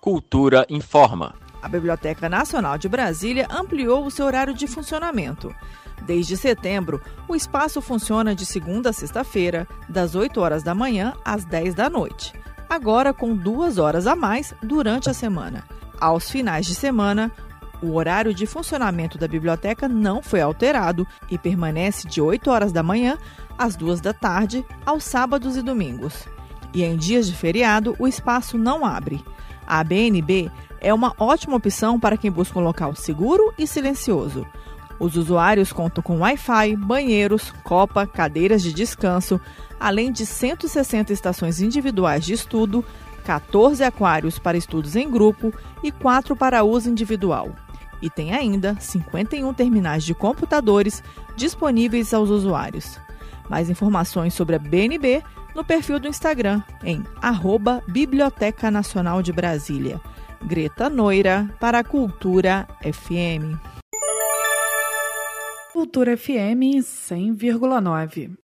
Cultura informa. A Biblioteca Nacional de Brasília ampliou o seu horário de funcionamento. Desde setembro, o espaço funciona de segunda a sexta-feira, das 8 horas da manhã às 10 da noite. Agora com duas horas a mais durante a semana. Aos finais de semana, o horário de funcionamento da biblioteca não foi alterado e permanece de 8 horas da manhã às 2 da tarde, aos sábados e domingos. E em dias de feriado, o espaço não abre. A BNB é uma ótima opção para quem busca um local seguro e silencioso. Os usuários contam com Wi-Fi, banheiros, copa, cadeiras de descanso, além de 160 estações individuais de estudo, 14 aquários para estudos em grupo e 4 para uso individual. E tem ainda 51 terminais de computadores disponíveis aos usuários. Mais informações sobre a BNB no perfil do Instagram em arroba Biblioteca Nacional de Brasília. Greta Noira para a Cultura FM. Cultura FM 100,9.